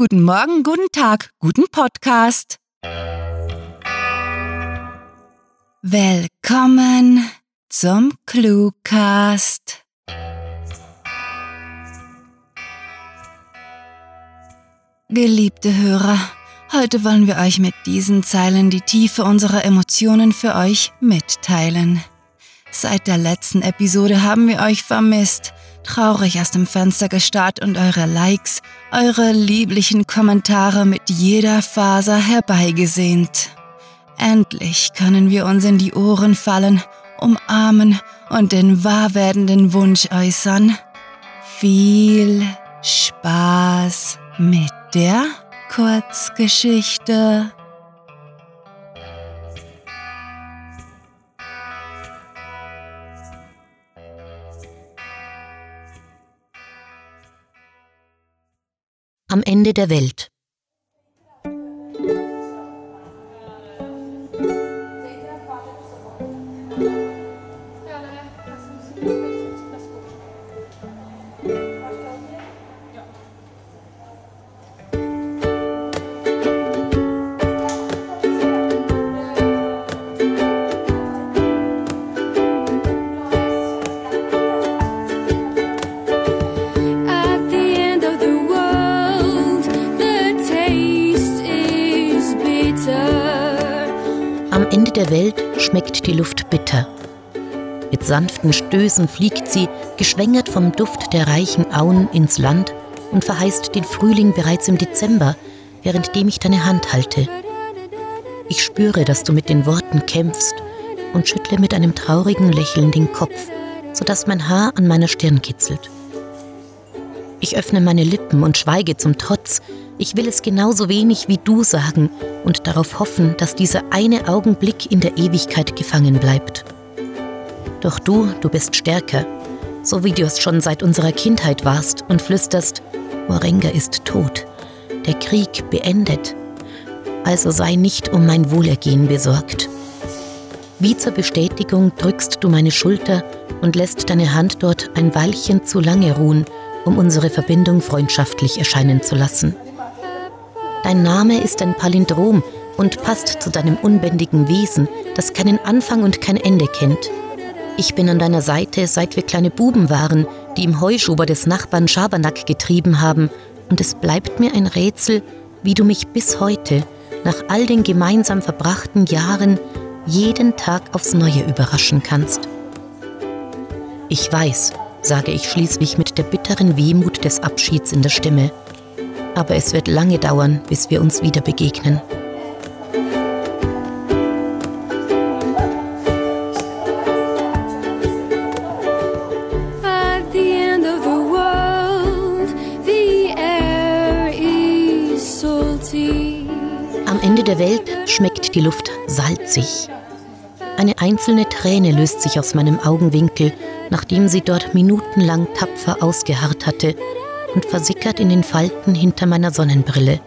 Guten Morgen, guten Tag, guten Podcast. Willkommen zum Cluecast. Geliebte Hörer, heute wollen wir euch mit diesen Zeilen die Tiefe unserer Emotionen für euch mitteilen. Seit der letzten Episode haben wir euch vermisst, traurig aus dem Fenster gestarrt und eure Likes, eure lieblichen Kommentare mit jeder Faser herbeigesehnt. Endlich können wir uns in die Ohren fallen, umarmen und den wahr werdenden Wunsch äußern. Viel Spaß mit der Kurzgeschichte. Ende der Welt. Am Ende der Welt schmeckt die Luft bitter. Mit sanften Stößen fliegt sie, geschwängert vom Duft der reichen Auen, ins Land und verheißt den Frühling bereits im Dezember, währenddem ich deine Hand halte. Ich spüre, dass du mit den Worten kämpfst und schüttle mit einem traurigen Lächeln den Kopf, sodass mein Haar an meiner Stirn kitzelt. Ich öffne meine Lippen und schweige zum Trotz. Ich will es genauso wenig wie du sagen und darauf hoffen, dass dieser eine Augenblick in der Ewigkeit gefangen bleibt. Doch du, du bist stärker, so wie du es schon seit unserer Kindheit warst und flüsterst, Morenga ist tot, der Krieg beendet. Also sei nicht um mein Wohlergehen besorgt. Wie zur Bestätigung drückst du meine Schulter und lässt deine Hand dort ein Weilchen zu lange ruhen, um unsere Verbindung freundschaftlich erscheinen zu lassen. Dein Name ist ein Palindrom und passt zu deinem unbändigen Wesen, das keinen Anfang und kein Ende kennt. Ich bin an deiner Seite, seit wir kleine Buben waren, die im Heuschober des Nachbarn Schabernack getrieben haben, und es bleibt mir ein Rätsel, wie du mich bis heute, nach all den gemeinsam verbrachten Jahren, jeden Tag aufs Neue überraschen kannst. Ich weiß, sage ich schließlich mit der bitteren Wehmut des Abschieds in der Stimme, aber es wird lange dauern, bis wir uns wieder begegnen. Am Ende der Welt schmeckt die Luft salzig. Eine einzelne Träne löst sich aus meinem Augenwinkel, nachdem sie dort minutenlang tapfer ausgeharrt hatte und versickert in den Falten hinter meiner Sonnenbrille.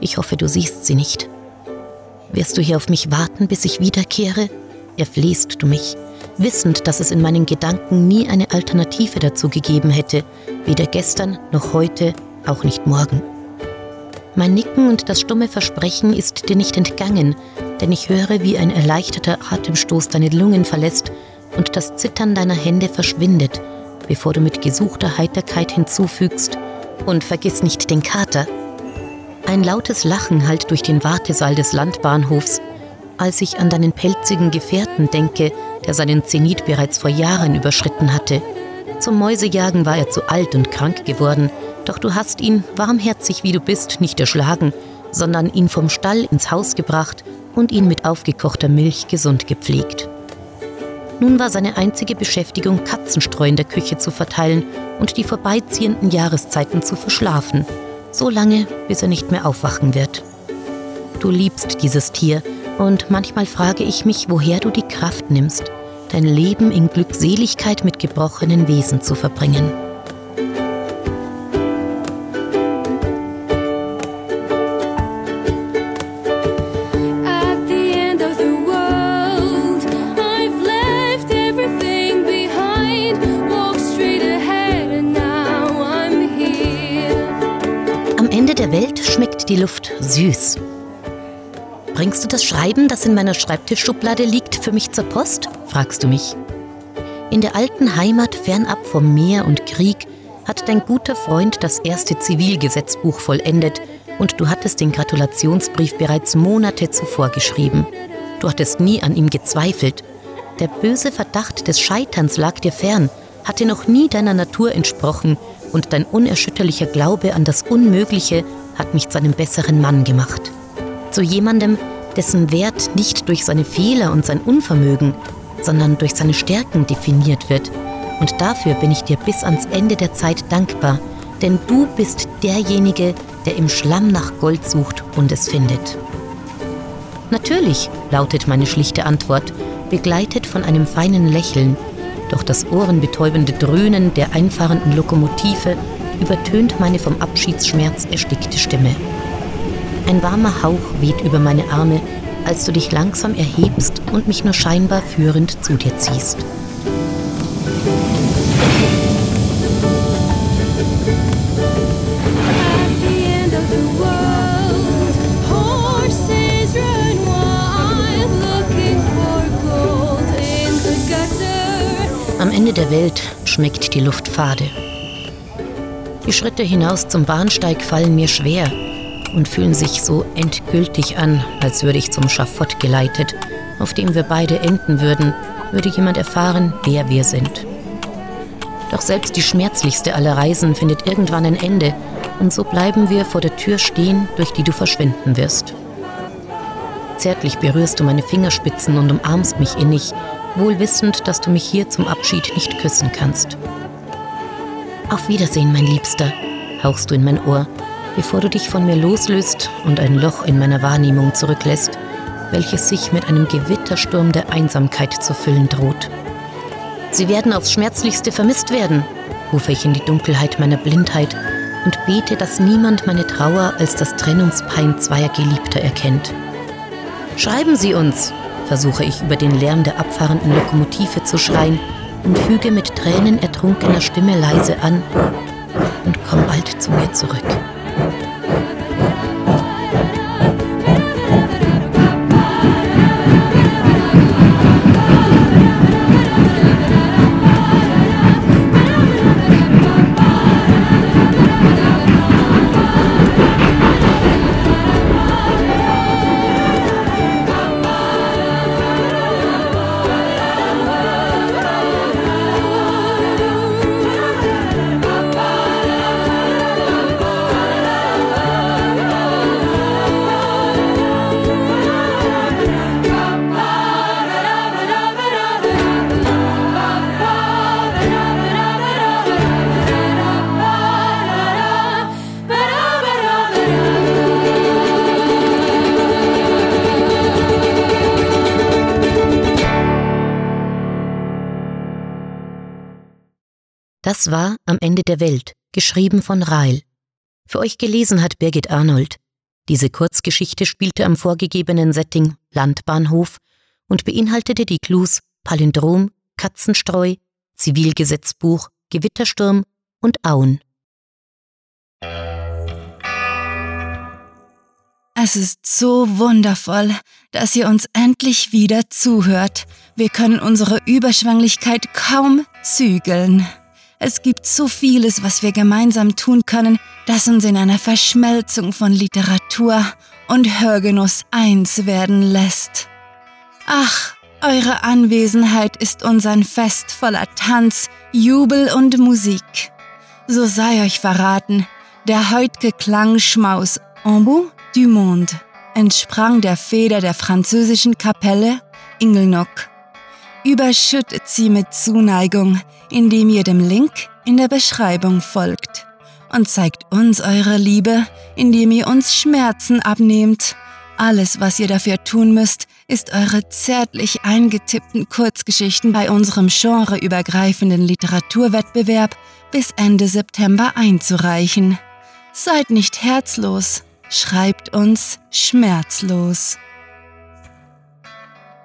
Ich hoffe, du siehst sie nicht. Wirst du hier auf mich warten, bis ich wiederkehre? Erflehst du mich, wissend, dass es in meinen Gedanken nie eine Alternative dazu gegeben hätte, weder gestern noch heute, auch nicht morgen. Mein Nicken und das stumme Versprechen ist dir nicht entgangen, denn ich höre, wie ein erleichterter Atemstoß deine Lungen verlässt und das Zittern deiner Hände verschwindet, bevor du mit gesuchter Heiterkeit hinzufügst und vergiss nicht den Kater. Ein lautes Lachen hallt durch den Wartesaal des Landbahnhofs, als ich an deinen pelzigen Gefährten denke, der seinen Zenit bereits vor Jahren überschritten hatte. Zum Mäusejagen war er zu alt und krank geworden, doch du hast ihn, warmherzig wie du bist, nicht erschlagen, sondern ihn vom Stall ins Haus gebracht und ihn mit aufgekochter Milch gesund gepflegt. Nun war seine einzige Beschäftigung, Katzenstreu in der Küche zu verteilen und die vorbeiziehenden Jahreszeiten zu verschlafen, so lange, bis er nicht mehr aufwachen wird. Du liebst dieses Tier und manchmal frage ich mich, woher du die Kraft nimmst, dein Leben in Glückseligkeit mit gebrochenen Wesen zu verbringen. Welt schmeckt die Luft süß. Bringst du das Schreiben, das in meiner Schreibtischschublade liegt, für mich zur Post? fragst du mich. In der alten Heimat fernab vom Meer und Krieg hat dein guter Freund das erste Zivilgesetzbuch vollendet und du hattest den Gratulationsbrief bereits Monate zuvor geschrieben. Du hattest nie an ihm gezweifelt. Der böse Verdacht des Scheiterns lag dir fern, hatte noch nie deiner Natur entsprochen und dein unerschütterlicher Glaube an das Unmögliche hat mich zu einem besseren Mann gemacht. Zu jemandem, dessen Wert nicht durch seine Fehler und sein Unvermögen, sondern durch seine Stärken definiert wird. Und dafür bin ich dir bis ans Ende der Zeit dankbar, denn du bist derjenige, der im Schlamm nach Gold sucht und es findet. Natürlich, lautet meine schlichte Antwort, begleitet von einem feinen Lächeln, doch das ohrenbetäubende Dröhnen der einfahrenden Lokomotive übertönt meine vom Abschiedsschmerz erstickte Stimme. Ein warmer Hauch weht über meine Arme, als du dich langsam erhebst und mich nur scheinbar führend zu dir ziehst. Am Ende der Welt schmeckt die Luft fade. Die Schritte hinaus zum Bahnsteig fallen mir schwer und fühlen sich so endgültig an, als würde ich zum Schafott geleitet, auf dem wir beide enden würden, würde jemand erfahren, wer wir sind. Doch selbst die schmerzlichste aller Reisen findet irgendwann ein Ende, und so bleiben wir vor der Tür stehen, durch die du verschwinden wirst. Zärtlich berührst du meine Fingerspitzen und umarmst mich innig, wohl wissend, dass du mich hier zum Abschied nicht küssen kannst. Auf Wiedersehen, mein Liebster, hauchst du in mein Ohr, bevor du dich von mir loslöst und ein Loch in meiner Wahrnehmung zurücklässt, welches sich mit einem Gewittersturm der Einsamkeit zu füllen droht. Sie werden aufs Schmerzlichste vermisst werden, rufe ich in die Dunkelheit meiner Blindheit und bete, dass niemand meine Trauer als das Trennungspein zweier Geliebter erkennt. Schreiben Sie uns, versuche ich über den Lärm der abfahrenden Lokomotive zu schreien und füge mit Tränen ertrunkener Stimme leise an und komm bald zu mir zurück. Das war Am Ende der Welt, geschrieben von Rahl. Für euch gelesen hat Birgit Arnold. Diese Kurzgeschichte spielte am vorgegebenen Setting Landbahnhof und beinhaltete die Clues Palindrom, Katzenstreu, Zivilgesetzbuch, Gewittersturm und Auen. Es ist so wundervoll, dass ihr uns endlich wieder zuhört. Wir können unsere Überschwänglichkeit kaum zügeln. Es gibt so vieles, was wir gemeinsam tun können, das uns in einer Verschmelzung von Literatur und Hörgenuss eins werden lässt. Ach, eure Anwesenheit ist uns ein Fest voller Tanz, Jubel und Musik. So sei euch verraten, der heutige Klangschmaus En bout du monde entsprang der Feder der französischen Kapelle Ingelnock Überschüttet sie mit Zuneigung, indem ihr dem Link in der Beschreibung folgt. Und zeigt uns eure Liebe, indem ihr uns Schmerzen abnehmt. Alles, was ihr dafür tun müsst, ist eure zärtlich eingetippten Kurzgeschichten bei unserem genreübergreifenden Literaturwettbewerb bis Ende September einzureichen. Seid nicht herzlos, schreibt uns schmerzlos.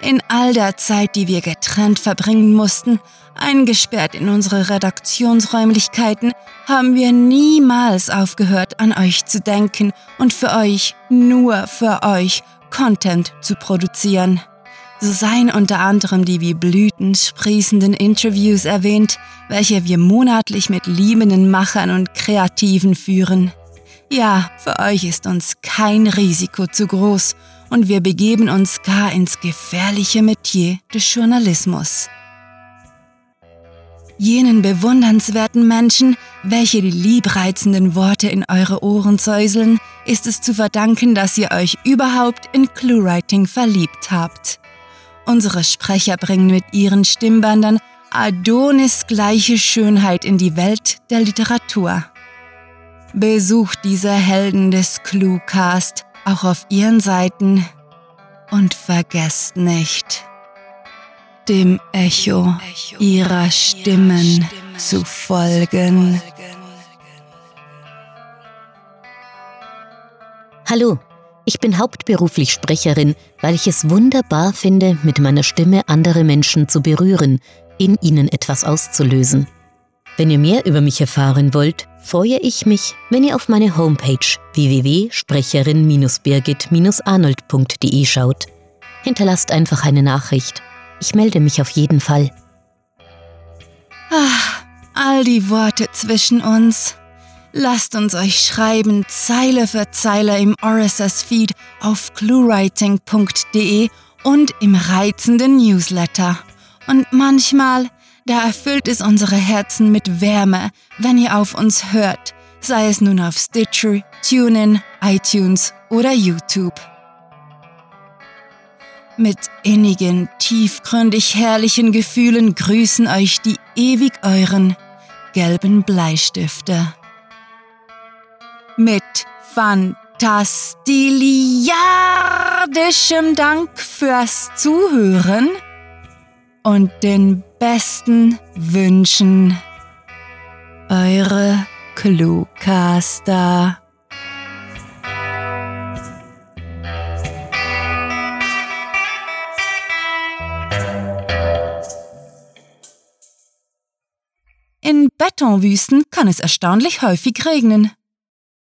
In all der Zeit, die wir getrennt verbringen mussten, eingesperrt in unsere Redaktionsräumlichkeiten, haben wir niemals aufgehört, an euch zu denken und für euch, nur für euch, Content zu produzieren. So seien unter anderem die wie Blüten sprießenden Interviews erwähnt, welche wir monatlich mit liebenden Machern und Kreativen führen. Ja, für euch ist uns kein Risiko zu groß und wir begeben uns gar ins gefährliche Metier des Journalismus. Jenen bewundernswerten Menschen, welche die liebreizenden Worte in eure Ohren säuseln, ist es zu verdanken, dass ihr euch überhaupt in Cluewriting verliebt habt. Unsere Sprecher bringen mit ihren Stimmbändern Adonis gleiche Schönheit in die Welt der Literatur. Besucht diese Helden des Cluecast auch auf ihren Seiten und vergesst nicht, dem Echo ihrer Stimmen zu folgen. Hallo, ich bin hauptberuflich Sprecherin, weil ich es wunderbar finde, mit meiner Stimme andere Menschen zu berühren, in ihnen etwas auszulösen. Wenn ihr mehr über mich erfahren wollt, freue ich mich, wenn ihr auf meine Homepage www.sprecherin-birgit-arnold.de schaut. Hinterlasst einfach eine Nachricht. Ich melde mich auf jeden Fall. Ach, all die Worte zwischen uns. Lasst uns euch schreiben, Zeile für Zeile im RSS-Feed auf cluewriting.de und im reizenden Newsletter. Und manchmal da erfüllt es unsere Herzen mit Wärme, wenn ihr auf uns hört, sei es nun auf Stitcher, TuneIn, iTunes oder YouTube. Mit innigen, tiefgründig herrlichen Gefühlen grüßen euch die ewig euren gelben Bleistifte. Mit fantastiliardischem Dank fürs Zuhören und den besten Wünschen. Eure Cluecaster. In Betonwüsten kann es erstaunlich häufig regnen.